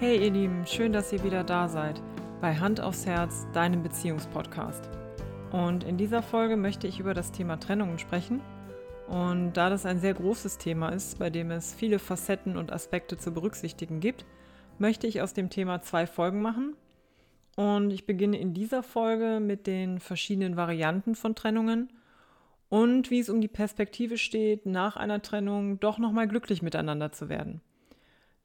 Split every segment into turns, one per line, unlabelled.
Hey ihr Lieben, schön, dass ihr wieder da seid bei Hand aufs Herz, deinem Beziehungspodcast. Und in dieser Folge möchte ich über das Thema Trennungen sprechen. Und da das ein sehr großes Thema ist, bei dem es viele Facetten und Aspekte zu berücksichtigen gibt, möchte ich aus dem Thema zwei Folgen machen. Und ich beginne in dieser Folge mit den verschiedenen Varianten von Trennungen und wie es um die Perspektive steht, nach einer Trennung doch nochmal glücklich miteinander zu werden.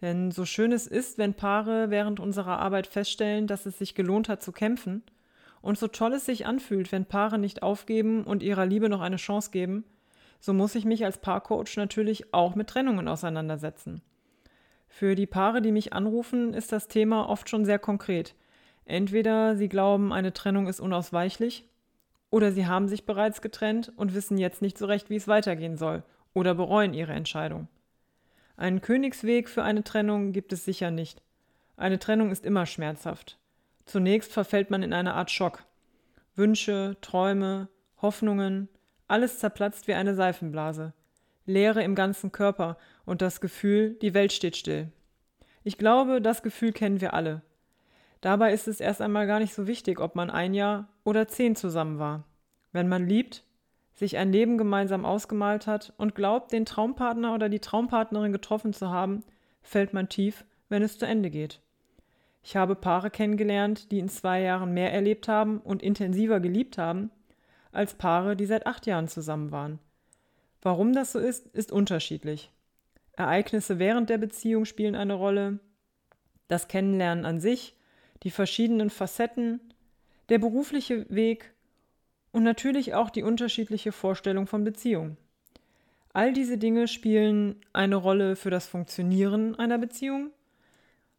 Denn so schön es ist, wenn Paare während unserer Arbeit feststellen, dass es sich gelohnt hat zu kämpfen, und so toll es sich anfühlt, wenn Paare nicht aufgeben und ihrer Liebe noch eine Chance geben, so muss ich mich als Paarcoach natürlich auch mit Trennungen auseinandersetzen. Für die Paare, die mich anrufen, ist das Thema oft schon sehr konkret. Entweder sie glauben, eine Trennung ist unausweichlich, oder sie haben sich bereits getrennt und wissen jetzt nicht so recht, wie es weitergehen soll, oder bereuen ihre Entscheidung. Einen Königsweg für eine Trennung gibt es sicher nicht. Eine Trennung ist immer schmerzhaft. Zunächst verfällt man in eine Art Schock. Wünsche, Träume, Hoffnungen, alles zerplatzt wie eine Seifenblase. Leere im ganzen Körper und das Gefühl, die Welt steht still. Ich glaube, das Gefühl kennen wir alle. Dabei ist es erst einmal gar nicht so wichtig, ob man ein Jahr oder zehn zusammen war. Wenn man liebt, sich ein Leben gemeinsam ausgemalt hat und glaubt, den Traumpartner oder die Traumpartnerin getroffen zu haben, fällt man tief, wenn es zu Ende geht. Ich habe Paare kennengelernt, die in zwei Jahren mehr erlebt haben und intensiver geliebt haben, als Paare, die seit acht Jahren zusammen waren. Warum das so ist, ist unterschiedlich. Ereignisse während der Beziehung spielen eine Rolle, das Kennenlernen an sich, die verschiedenen Facetten, der berufliche Weg und natürlich auch die unterschiedliche Vorstellung von Beziehung. All diese Dinge spielen eine Rolle für das Funktionieren einer Beziehung,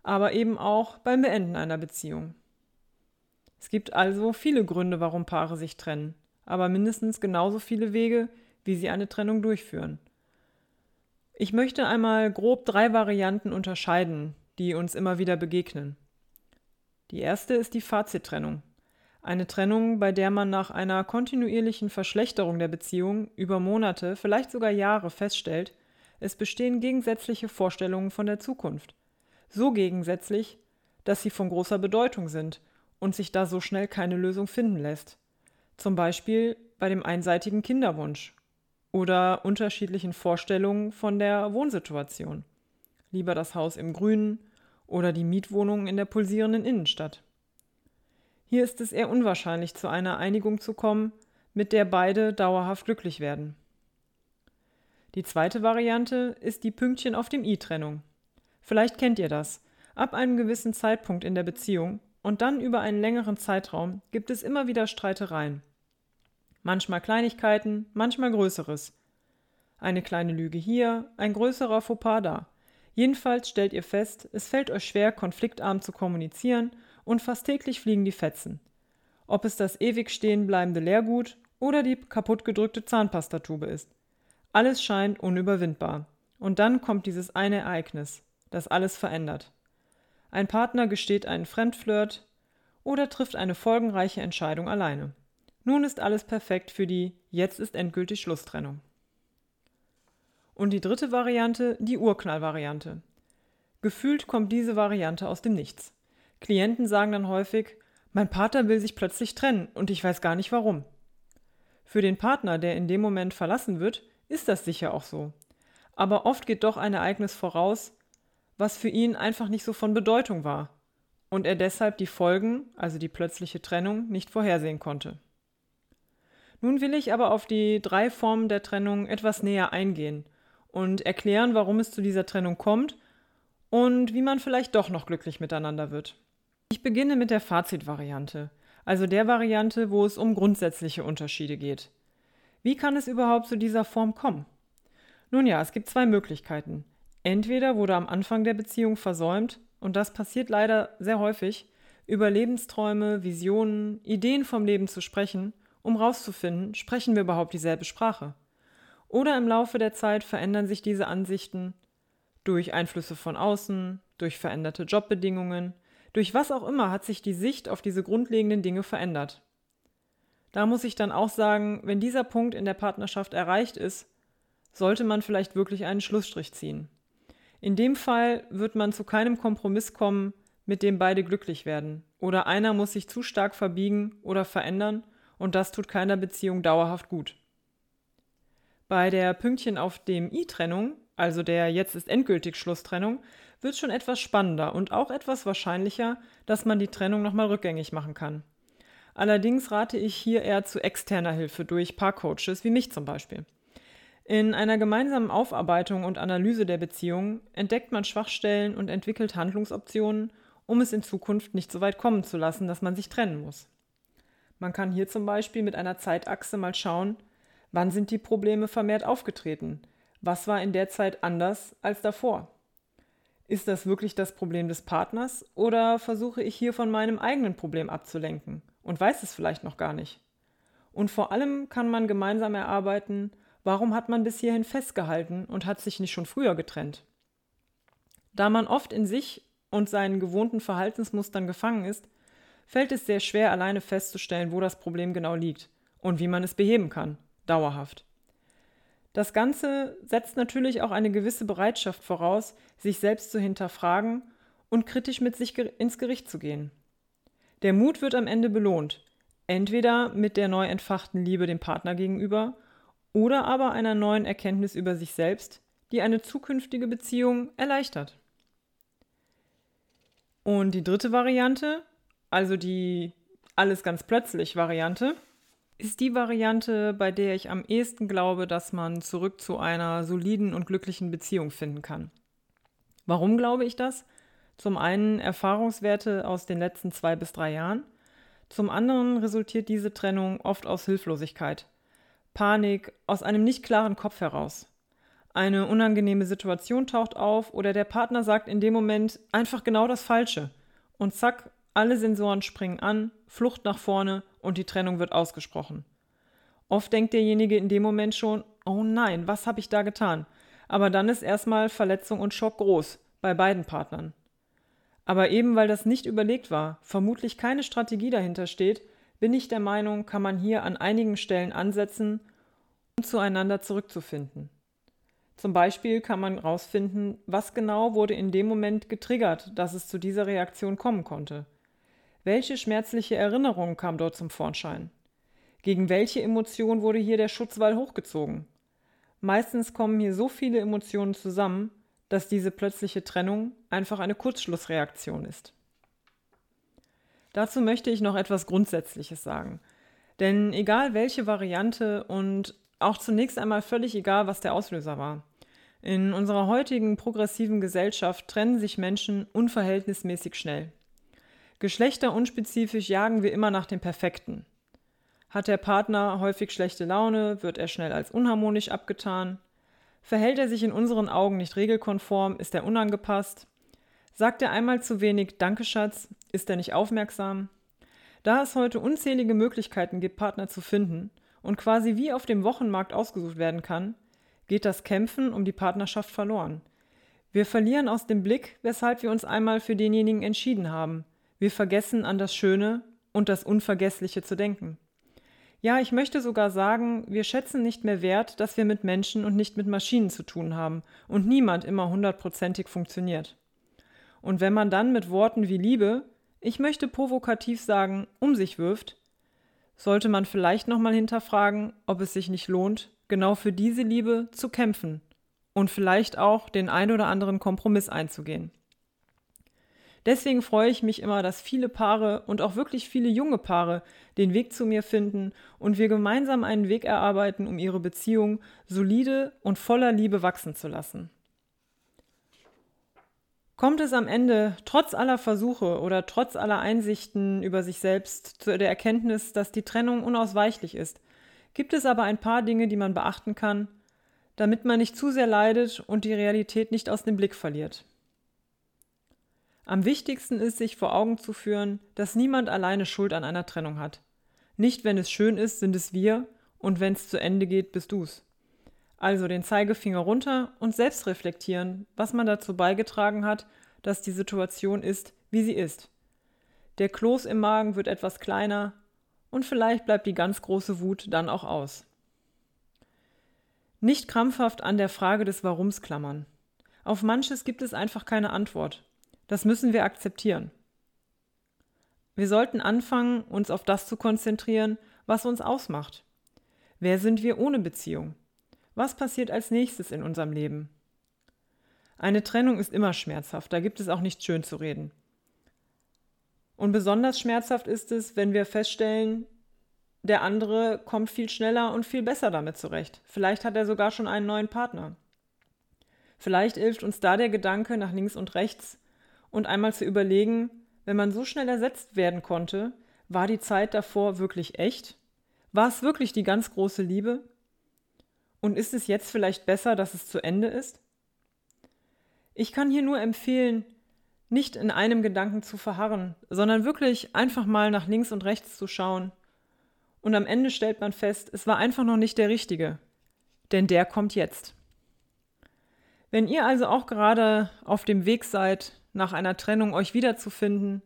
aber eben auch beim Beenden einer Beziehung. Es gibt also viele Gründe, warum Paare sich trennen, aber mindestens genauso viele Wege, wie sie eine Trennung durchführen. Ich möchte einmal grob drei Varianten unterscheiden, die uns immer wieder begegnen. Die erste ist die Fazittrennung. Eine Trennung, bei der man nach einer kontinuierlichen Verschlechterung der Beziehung über Monate, vielleicht sogar Jahre feststellt, es bestehen gegensätzliche Vorstellungen von der Zukunft. So gegensätzlich, dass sie von großer Bedeutung sind und sich da so schnell keine Lösung finden lässt. Zum Beispiel bei dem einseitigen Kinderwunsch oder unterschiedlichen Vorstellungen von der Wohnsituation. Lieber das Haus im Grünen oder die Mietwohnung in der pulsierenden Innenstadt. Hier ist es eher unwahrscheinlich, zu einer Einigung zu kommen, mit der beide dauerhaft glücklich werden. Die zweite Variante ist die Pünktchen auf dem i-Trennung. Vielleicht kennt ihr das. Ab einem gewissen Zeitpunkt in der Beziehung und dann über einen längeren Zeitraum gibt es immer wieder Streitereien. Manchmal Kleinigkeiten, manchmal Größeres. Eine kleine Lüge hier, ein größerer Fauxpas da. Jedenfalls stellt ihr fest, es fällt euch schwer, konfliktarm zu kommunizieren und fast täglich fliegen die Fetzen. Ob es das ewig stehen bleibende Leergut oder die kaputtgedrückte Zahnpastatube ist. Alles scheint unüberwindbar. Und dann kommt dieses eine Ereignis, das alles verändert. Ein Partner gesteht einen Fremdflirt oder trifft eine folgenreiche Entscheidung alleine. Nun ist alles perfekt für die Jetzt ist endgültig Schlusstrennung. Und die dritte Variante, die Urknallvariante. Gefühlt kommt diese Variante aus dem Nichts. Klienten sagen dann häufig, mein Partner will sich plötzlich trennen und ich weiß gar nicht warum. Für den Partner, der in dem Moment verlassen wird, ist das sicher auch so. Aber oft geht doch ein Ereignis voraus, was für ihn einfach nicht so von Bedeutung war und er deshalb die Folgen, also die plötzliche Trennung, nicht vorhersehen konnte. Nun will ich aber auf die drei Formen der Trennung etwas näher eingehen und erklären, warum es zu dieser Trennung kommt und wie man vielleicht doch noch glücklich miteinander wird. Ich beginne mit der Fazitvariante, also der Variante, wo es um grundsätzliche Unterschiede geht. Wie kann es überhaupt zu dieser Form kommen? Nun ja, es gibt zwei Möglichkeiten. Entweder wurde am Anfang der Beziehung versäumt, und das passiert leider sehr häufig, über Lebensträume, Visionen, Ideen vom Leben zu sprechen, um rauszufinden, sprechen wir überhaupt dieselbe Sprache. Oder im Laufe der Zeit verändern sich diese Ansichten durch Einflüsse von außen, durch veränderte Jobbedingungen, durch was auch immer hat sich die Sicht auf diese grundlegenden Dinge verändert. Da muss ich dann auch sagen, wenn dieser Punkt in der Partnerschaft erreicht ist, sollte man vielleicht wirklich einen Schlussstrich ziehen. In dem Fall wird man zu keinem Kompromiss kommen, mit dem beide glücklich werden. Oder einer muss sich zu stark verbiegen oder verändern und das tut keiner Beziehung dauerhaft gut. Bei der Pünktchen auf dem i-Trennung, also der jetzt ist endgültig Schlusstrennung, wird schon etwas spannender und auch etwas wahrscheinlicher, dass man die Trennung nochmal rückgängig machen kann. Allerdings rate ich hier eher zu externer Hilfe durch Paarcoaches wie mich zum Beispiel. In einer gemeinsamen Aufarbeitung und Analyse der Beziehung entdeckt man Schwachstellen und entwickelt Handlungsoptionen, um es in Zukunft nicht so weit kommen zu lassen, dass man sich trennen muss. Man kann hier zum Beispiel mit einer Zeitachse mal schauen, wann sind die Probleme vermehrt aufgetreten, was war in der Zeit anders als davor. Ist das wirklich das Problem des Partners oder versuche ich hier von meinem eigenen Problem abzulenken und weiß es vielleicht noch gar nicht? Und vor allem kann man gemeinsam erarbeiten, Warum hat man bis hierhin festgehalten und hat sich nicht schon früher getrennt? Da man oft in sich und seinen gewohnten Verhaltensmustern gefangen ist, fällt es sehr schwer, alleine festzustellen, wo das Problem genau liegt und wie man es beheben kann, dauerhaft. Das Ganze setzt natürlich auch eine gewisse Bereitschaft voraus, sich selbst zu hinterfragen und kritisch mit sich ins Gericht zu gehen. Der Mut wird am Ende belohnt, entweder mit der neu entfachten Liebe dem Partner gegenüber oder aber einer neuen Erkenntnis über sich selbst, die eine zukünftige Beziehung erleichtert. Und die dritte Variante, also die alles ganz plötzlich Variante, ist die Variante, bei der ich am ehesten glaube, dass man zurück zu einer soliden und glücklichen Beziehung finden kann. Warum glaube ich das? Zum einen Erfahrungswerte aus den letzten zwei bis drei Jahren, zum anderen resultiert diese Trennung oft aus Hilflosigkeit, Panik, aus einem nicht klaren Kopf heraus. Eine unangenehme Situation taucht auf oder der Partner sagt in dem Moment einfach genau das Falsche. Und zack, alle Sensoren springen an, Flucht nach vorne und die Trennung wird ausgesprochen. Oft denkt derjenige in dem Moment schon, oh nein, was habe ich da getan? Aber dann ist erstmal Verletzung und Schock groß, bei beiden Partnern. Aber eben weil das nicht überlegt war, vermutlich keine Strategie dahinter steht, bin ich der Meinung, kann man hier an einigen Stellen ansetzen, um zueinander zurückzufinden. Zum Beispiel kann man herausfinden, was genau wurde in dem Moment getriggert, dass es zu dieser Reaktion kommen konnte. Welche schmerzliche Erinnerung kam dort zum Vorschein? Gegen welche Emotion wurde hier der Schutzwall hochgezogen? Meistens kommen hier so viele Emotionen zusammen, dass diese plötzliche Trennung einfach eine Kurzschlussreaktion ist. Dazu möchte ich noch etwas Grundsätzliches sagen. Denn egal welche Variante und auch zunächst einmal völlig egal, was der Auslöser war. In unserer heutigen progressiven Gesellschaft trennen sich Menschen unverhältnismäßig schnell. Geschlechterunspezifisch jagen wir immer nach dem Perfekten. Hat der Partner häufig schlechte Laune, wird er schnell als unharmonisch abgetan. Verhält er sich in unseren Augen nicht regelkonform, ist er unangepasst. Sagt er einmal zu wenig Danke, Schatz, ist er nicht aufmerksam? Da es heute unzählige Möglichkeiten gibt, Partner zu finden und quasi wie auf dem Wochenmarkt ausgesucht werden kann, geht das Kämpfen um die Partnerschaft verloren. Wir verlieren aus dem Blick, weshalb wir uns einmal für denjenigen entschieden haben. Wir vergessen an das Schöne und das Unvergessliche zu denken. Ja, ich möchte sogar sagen, wir schätzen nicht mehr wert, dass wir mit Menschen und nicht mit Maschinen zu tun haben und niemand immer hundertprozentig funktioniert. Und wenn man dann mit Worten wie Liebe, ich möchte provokativ sagen, um sich wirft, sollte man vielleicht nochmal hinterfragen, ob es sich nicht lohnt, genau für diese Liebe zu kämpfen und vielleicht auch den ein oder anderen Kompromiss einzugehen. Deswegen freue ich mich immer, dass viele Paare und auch wirklich viele junge Paare den Weg zu mir finden und wir gemeinsam einen Weg erarbeiten, um ihre Beziehung solide und voller Liebe wachsen zu lassen. Kommt es am Ende trotz aller Versuche oder trotz aller Einsichten über sich selbst zu der Erkenntnis, dass die Trennung unausweichlich ist, gibt es aber ein paar Dinge, die man beachten kann, damit man nicht zu sehr leidet und die Realität nicht aus dem Blick verliert. Am wichtigsten ist, sich vor Augen zu führen, dass niemand alleine Schuld an einer Trennung hat. Nicht, wenn es schön ist, sind es wir, und wenn es zu Ende geht, bist du's. Also den Zeigefinger runter und selbst reflektieren, was man dazu beigetragen hat, dass die Situation ist, wie sie ist. Der Kloß im Magen wird etwas kleiner und vielleicht bleibt die ganz große Wut dann auch aus. Nicht krampfhaft an der Frage des Warums klammern. Auf manches gibt es einfach keine Antwort. Das müssen wir akzeptieren. Wir sollten anfangen, uns auf das zu konzentrieren, was uns ausmacht. Wer sind wir ohne Beziehung? Was passiert als nächstes in unserem Leben? Eine Trennung ist immer schmerzhaft, da gibt es auch nichts schön zu reden. Und besonders schmerzhaft ist es, wenn wir feststellen, der andere kommt viel schneller und viel besser damit zurecht. Vielleicht hat er sogar schon einen neuen Partner. Vielleicht hilft uns da der Gedanke nach links und rechts und einmal zu überlegen, wenn man so schnell ersetzt werden konnte, war die Zeit davor wirklich echt? War es wirklich die ganz große Liebe? Und ist es jetzt vielleicht besser, dass es zu Ende ist? Ich kann hier nur empfehlen, nicht in einem Gedanken zu verharren, sondern wirklich einfach mal nach links und rechts zu schauen. Und am Ende stellt man fest, es war einfach noch nicht der richtige. Denn der kommt jetzt. Wenn ihr also auch gerade auf dem Weg seid, nach einer Trennung euch wiederzufinden,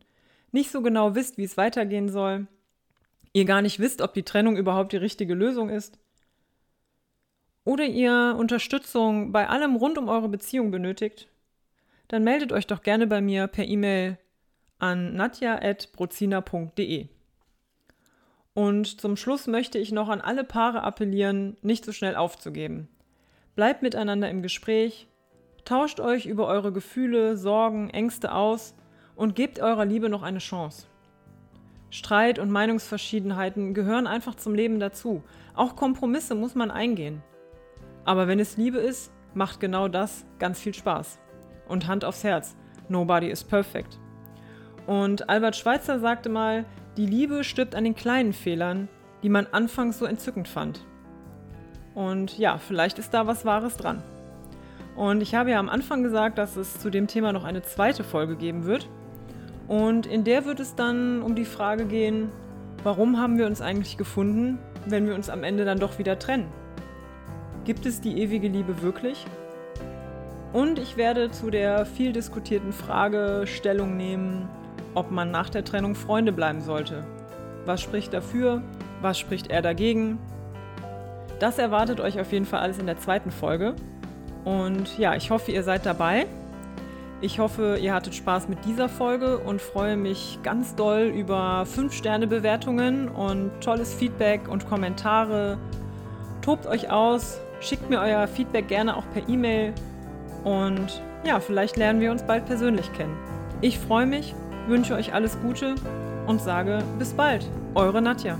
nicht so genau wisst, wie es weitergehen soll, ihr gar nicht wisst, ob die Trennung überhaupt die richtige Lösung ist, oder ihr Unterstützung bei allem rund um eure Beziehung benötigt, dann meldet euch doch gerne bei mir per E-Mail an nadja.brozina.de. Und zum Schluss möchte ich noch an alle Paare appellieren, nicht so schnell aufzugeben. Bleibt miteinander im Gespräch, tauscht euch über eure Gefühle, Sorgen, Ängste aus und gebt eurer Liebe noch eine Chance. Streit und Meinungsverschiedenheiten gehören einfach zum Leben dazu. Auch Kompromisse muss man eingehen. Aber wenn es Liebe ist, macht genau das ganz viel Spaß. Und Hand aufs Herz, nobody is perfect. Und Albert Schweitzer sagte mal, die Liebe stirbt an den kleinen Fehlern, die man anfangs so entzückend fand. Und ja, vielleicht ist da was Wahres dran. Und ich habe ja am Anfang gesagt, dass es zu dem Thema noch eine zweite Folge geben wird. Und in der wird es dann um die Frage gehen, warum haben wir uns eigentlich gefunden, wenn wir uns am Ende dann doch wieder trennen? Gibt es die ewige Liebe wirklich? Und ich werde zu der viel diskutierten Frage Stellung nehmen, ob man nach der Trennung Freunde bleiben sollte. Was spricht dafür? Was spricht er dagegen? Das erwartet euch auf jeden Fall alles in der zweiten Folge. Und ja, ich hoffe, ihr seid dabei. Ich hoffe, ihr hattet Spaß mit dieser Folge und freue mich ganz doll über 5-Sterne-Bewertungen und tolles Feedback und Kommentare. Tobt euch aus, schickt mir euer Feedback gerne auch per E-Mail und ja, vielleicht lernen wir uns bald persönlich kennen. Ich freue mich, wünsche euch alles Gute und sage bis bald. Eure Nadja.